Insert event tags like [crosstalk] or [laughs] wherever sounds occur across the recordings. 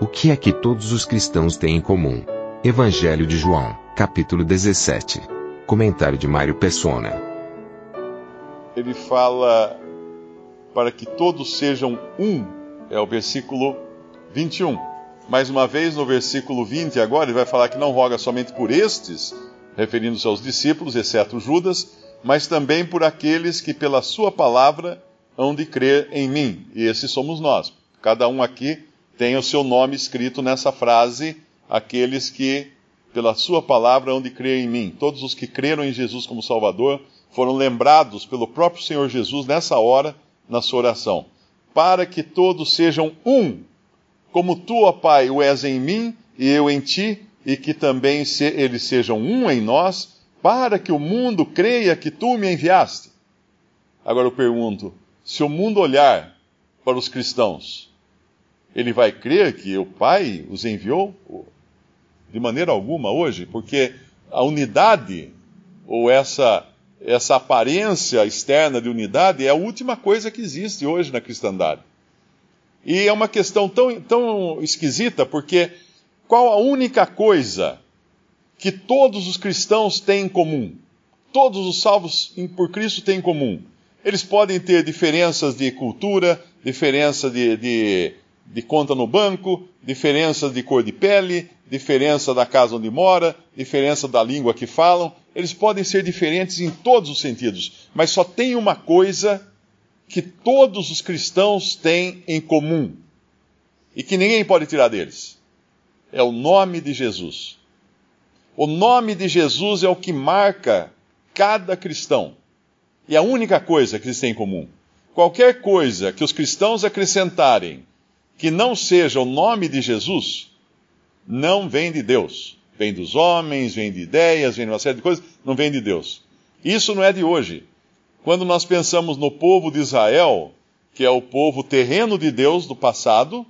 O que é que todos os cristãos têm em comum? Evangelho de João, capítulo 17. Comentário de Mário Persona. Ele fala para que todos sejam um, é o versículo 21. Mais uma vez, no versículo 20, agora, ele vai falar que não roga somente por estes, referindo-se aos discípulos, exceto Judas, mas também por aqueles que pela sua palavra hão de crer em mim. E esses somos nós. Cada um aqui tem o seu nome escrito nessa frase, aqueles que pela sua palavra hão de crer em mim. Todos os que creram em Jesus como Salvador foram lembrados pelo próprio Senhor Jesus nessa hora, na sua oração. Para que todos sejam um, como tu, ó Pai, o és em mim e eu em ti, e que também se, eles sejam um em nós, para que o mundo creia que tu me enviaste. Agora eu pergunto: se o mundo olhar para os cristãos, ele vai crer que o Pai os enviou? De maneira alguma hoje, porque a unidade, ou essa, essa aparência externa de unidade, é a última coisa que existe hoje na cristandade. E é uma questão tão, tão esquisita, porque qual a única coisa que todos os cristãos têm em comum? Todos os salvos por Cristo têm em comum. Eles podem ter diferenças de cultura, diferença de, de, de conta no banco, diferença de cor de pele, diferença da casa onde mora, diferença da língua que falam. Eles podem ser diferentes em todos os sentidos, mas só tem uma coisa que todos os cristãos têm em comum e que ninguém pode tirar deles. É o nome de Jesus. O nome de Jesus é o que marca cada cristão. E a única coisa que eles têm em comum. Qualquer coisa que os cristãos acrescentarem que não seja o nome de Jesus, não vem de Deus. Vem dos homens, vem de ideias, vem de uma série de coisas, não vem de Deus. Isso não é de hoje. Quando nós pensamos no povo de Israel, que é o povo terreno de Deus do passado,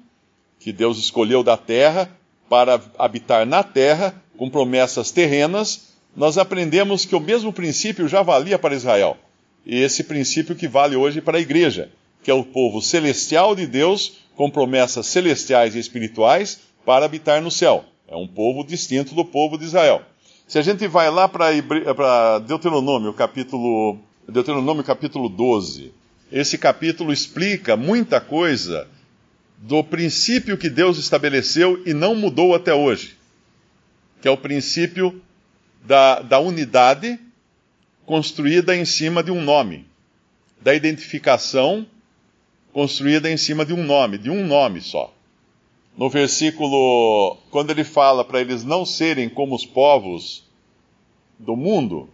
que Deus escolheu da terra para habitar na terra, com promessas terrenas, nós aprendemos que o mesmo princípio já valia para Israel. E esse princípio que vale hoje para a igreja, que é o povo celestial de Deus, com promessas celestiais e espirituais, para habitar no céu. É um povo distinto do povo de Israel. Se a gente vai lá para Deuteronômio, capítulo Deuteronômio capítulo 12. Esse capítulo explica muita coisa do princípio que Deus estabeleceu e não mudou até hoje, que é o princípio da, da unidade construída em cima de um nome, da identificação construída em cima de um nome, de um nome só. No versículo, quando ele fala para eles não serem como os povos do mundo,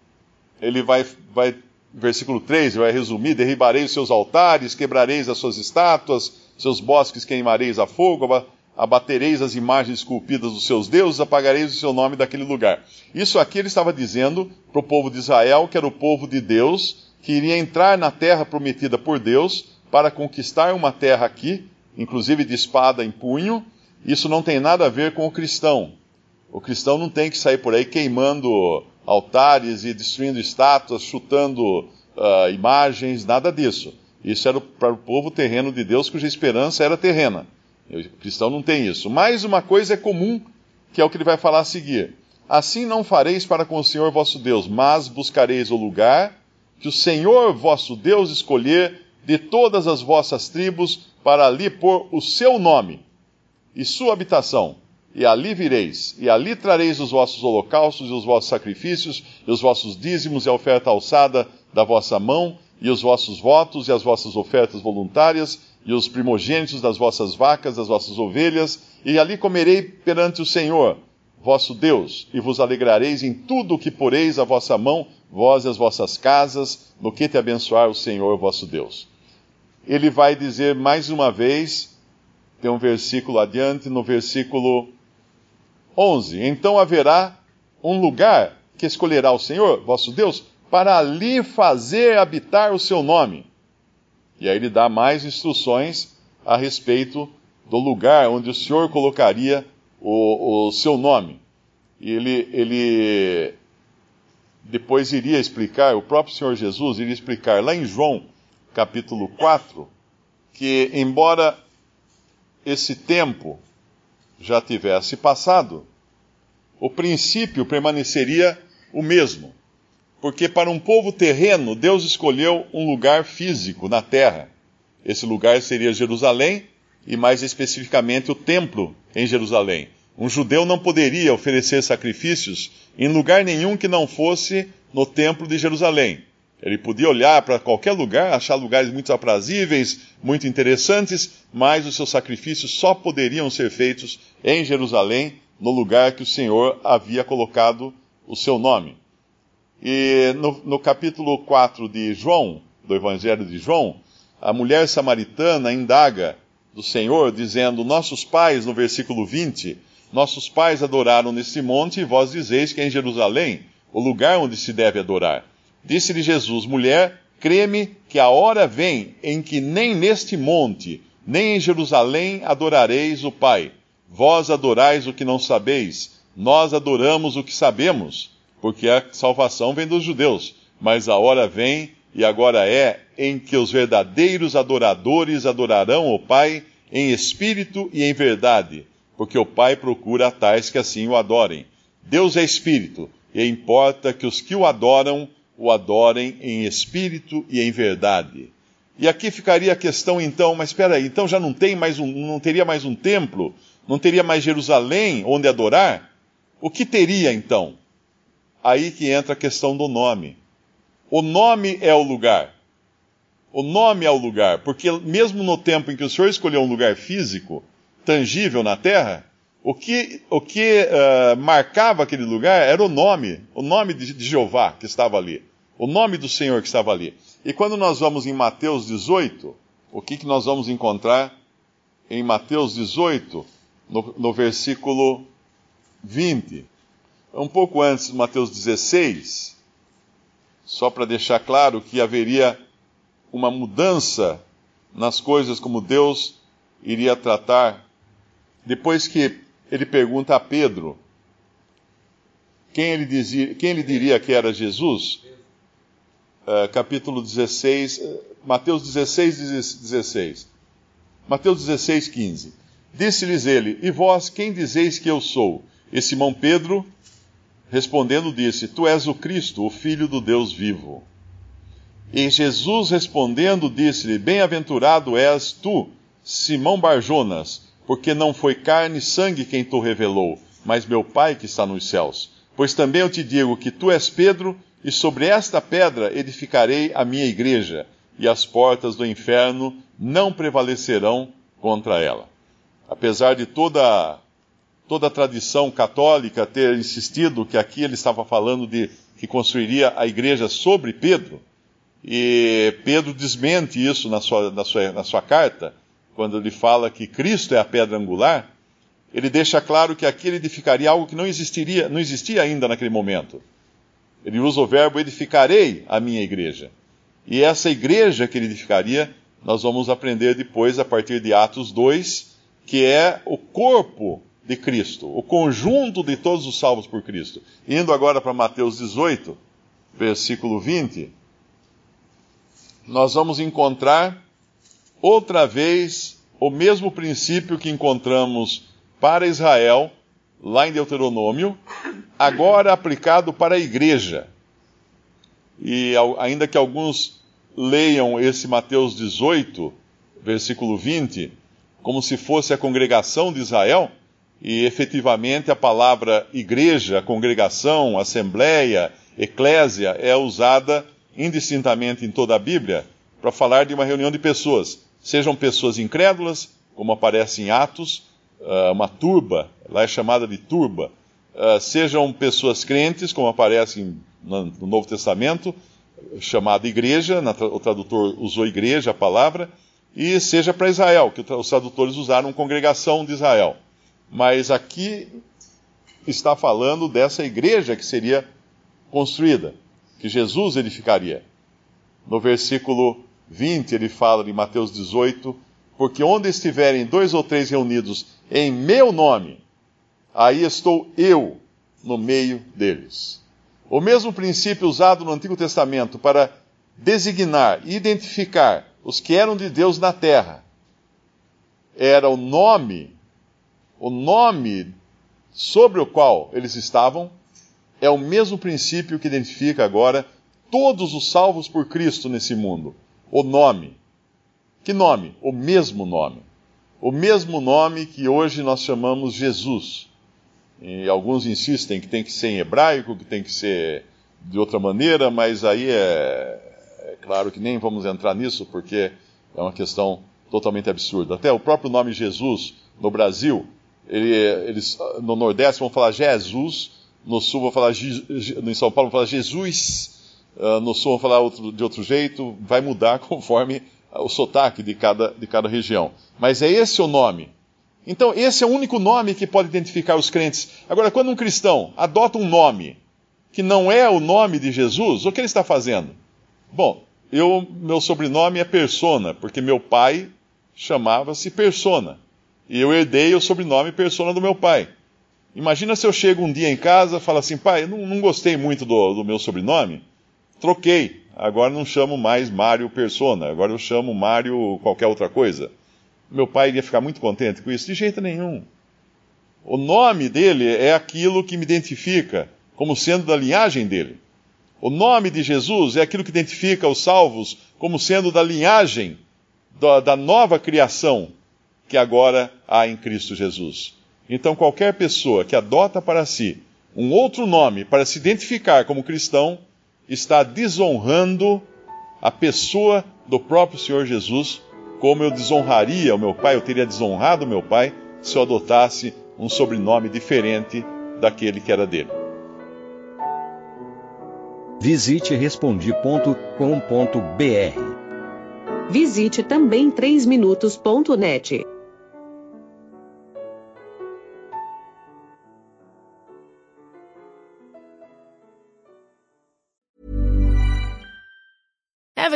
ele vai, vai versículo 3, vai resumir: derribareis os seus altares, quebrareis as suas estátuas, seus bosques queimareis a fogo, abatereis as imagens esculpidas dos seus deuses, apagareis o seu nome daquele lugar. Isso aqui ele estava dizendo para o povo de Israel, que era o povo de Deus, que iria entrar na terra prometida por Deus para conquistar uma terra aqui, inclusive de espada em punho. Isso não tem nada a ver com o cristão. O cristão não tem que sair por aí queimando altares e destruindo estátuas, chutando uh, imagens, nada disso. Isso era para o povo terreno de Deus, cuja esperança era terrena. O cristão não tem isso. Mais uma coisa é comum, que é o que ele vai falar a seguir. Assim não fareis para com o Senhor vosso Deus, mas buscareis o lugar que o Senhor vosso Deus escolher de todas as vossas tribos para ali pôr o seu nome e sua habitação e ali vireis, e ali trareis os vossos holocaustos e os vossos sacrifícios, e os vossos dízimos e a oferta alçada da vossa mão, e os vossos votos e as vossas ofertas voluntárias, e os primogênitos das vossas vacas, das vossas ovelhas, e ali comerei perante o Senhor, vosso Deus, e vos alegrareis em tudo o que poreis a vossa mão, vós e as vossas casas, no que te abençoar o Senhor vosso Deus. Ele vai dizer mais uma vez, tem um versículo adiante, no versículo 11: Então haverá um lugar que escolherá o Senhor, vosso Deus, para ali fazer habitar o seu nome. E aí ele dá mais instruções a respeito do lugar onde o Senhor colocaria o, o seu nome. E ele, ele depois iria explicar, o próprio Senhor Jesus iria explicar lá em João capítulo 4, que embora esse tempo já tivesse passado, o princípio permaneceria o mesmo. Porque para um povo terreno, Deus escolheu um lugar físico na terra. Esse lugar seria Jerusalém, e mais especificamente o templo em Jerusalém. Um judeu não poderia oferecer sacrifícios em lugar nenhum que não fosse no templo de Jerusalém. Ele podia olhar para qualquer lugar, achar lugares muito aprazíveis, muito interessantes, mas os seus sacrifícios só poderiam ser feitos em Jerusalém, no lugar que o Senhor havia colocado o seu nome. E no, no capítulo 4 de João, do Evangelho de João, a mulher samaritana indaga do Senhor, dizendo: Nossos pais, no versículo 20, nossos pais adoraram nesse monte, e vós dizeis que é em Jerusalém o lugar onde se deve adorar. Disse-lhe Jesus: Mulher, creme que a hora vem em que nem neste monte, nem em Jerusalém adorareis o Pai. Vós adorais o que não sabeis, nós adoramos o que sabemos, porque a salvação vem dos judeus. Mas a hora vem, e agora é, em que os verdadeiros adoradores adorarão o Pai em espírito e em verdade, porque o Pai procura tais que assim o adorem. Deus é espírito, e importa que os que o adoram o adorem em espírito e em verdade. E aqui ficaria a questão então, mas espera aí, então já não tem mais um, não teria mais um templo, não teria mais Jerusalém onde adorar? O que teria então? Aí que entra a questão do nome. O nome é o lugar. O nome é o lugar, porque mesmo no tempo em que o Senhor escolheu um lugar físico, tangível na terra, o que, o que uh, marcava aquele lugar era o nome, o nome de, de Jeová que estava ali, o nome do Senhor que estava ali. E quando nós vamos em Mateus 18, o que, que nós vamos encontrar em Mateus 18, no, no versículo 20? Um pouco antes, Mateus 16, só para deixar claro que haveria uma mudança nas coisas como Deus iria tratar. Depois que ele pergunta a Pedro quem ele, dizia, quem ele diria que era Jesus. Uh, capítulo 16, uh, Mateus 16, 16. Mateus 16, 15. Disse-lhes ele: E vós, quem dizeis que eu sou? E Simão Pedro, respondendo, disse: Tu és o Cristo, o Filho do Deus vivo. E Jesus respondendo, disse-lhe: Bem-aventurado és tu, Simão Barjonas porque não foi carne e sangue quem tu revelou, mas meu Pai que está nos céus. Pois também eu te digo que tu és Pedro, e sobre esta pedra edificarei a minha igreja, e as portas do inferno não prevalecerão contra ela. Apesar de toda, toda a tradição católica ter insistido que aqui ele estava falando de que construiria a igreja sobre Pedro, e Pedro desmente isso na sua, na sua, na sua carta, quando ele fala que Cristo é a pedra angular, ele deixa claro que aqui ele edificaria algo que não existiria, não existia ainda naquele momento. Ele usa o verbo edificarei a minha igreja. E essa igreja que ele edificaria, nós vamos aprender depois a partir de Atos 2, que é o corpo de Cristo, o conjunto de todos os salvos por Cristo. Indo agora para Mateus 18, versículo 20, nós vamos encontrar outra vez o mesmo princípio que encontramos para Israel, lá em Deuteronômio, agora aplicado para a igreja. E ainda que alguns leiam esse Mateus 18, versículo 20, como se fosse a congregação de Israel, e efetivamente a palavra igreja, congregação, assembleia, eclésia é usada indistintamente em toda a Bíblia para falar de uma reunião de pessoas sejam pessoas incrédulas, como aparece em Atos, ah, uma turba, lá é chamada de turba, ah, sejam pessoas crentes, como aparece no Novo Testamento, chamada igreja, o tradutor usou igreja, a palavra, e seja para Israel, que os tradutores usaram congregação de Israel. Mas aqui está falando dessa igreja que seria construída, que Jesus edificaria. No versículo 20, ele fala de Mateus 18: Porque onde estiverem dois ou três reunidos em meu nome, aí estou eu no meio deles. O mesmo princípio usado no Antigo Testamento para designar e identificar os que eram de Deus na terra era o nome, o nome sobre o qual eles estavam, é o mesmo princípio que identifica agora todos os salvos por Cristo nesse mundo. O nome. Que nome? O mesmo nome. O mesmo nome que hoje nós chamamos Jesus. E alguns insistem que tem que ser em hebraico, que tem que ser de outra maneira, mas aí é, é claro que nem vamos entrar nisso, porque é uma questão totalmente absurda. Até o próprio nome Jesus no Brasil, ele, eles no Nordeste vão falar Jesus, no Sul vão falar, em São Paulo vão falar Jesus, uh, no Sul vão falar outro, de outro jeito, vai mudar [laughs] conforme o sotaque de cada, de cada região. Mas é esse o nome. Então, esse é o único nome que pode identificar os crentes. Agora, quando um cristão adota um nome que não é o nome de Jesus, o que ele está fazendo? Bom, eu, meu sobrenome é Persona, porque meu pai chamava-se Persona. E eu herdei o sobrenome Persona do meu pai. Imagina se eu chego um dia em casa e falo assim, pai, não, não gostei muito do, do meu sobrenome, troquei. Agora não chamo mais Mário Persona, agora eu chamo Mário qualquer outra coisa meu pai iria ficar muito contente com isso? De jeito nenhum. O nome dele é aquilo que me identifica como sendo da linhagem dele. O nome de Jesus é aquilo que identifica os salvos como sendo da linhagem da, da nova criação que agora há em Cristo Jesus. Então, qualquer pessoa que adota para si um outro nome para se identificar como cristão está desonrando a pessoa do próprio Senhor Jesus como eu desonraria o meu pai, eu teria desonrado o meu pai se eu adotasse um sobrenome diferente daquele que era dele. Visite respondi.com.br. Visite também 3minutos.net.